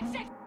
And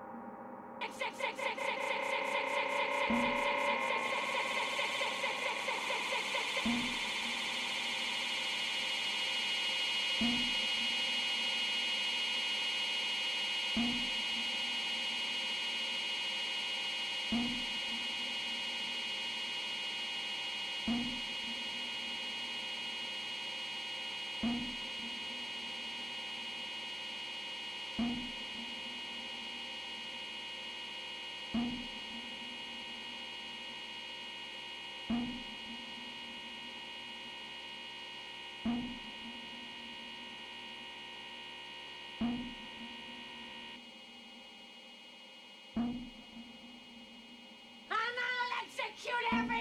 I'll execute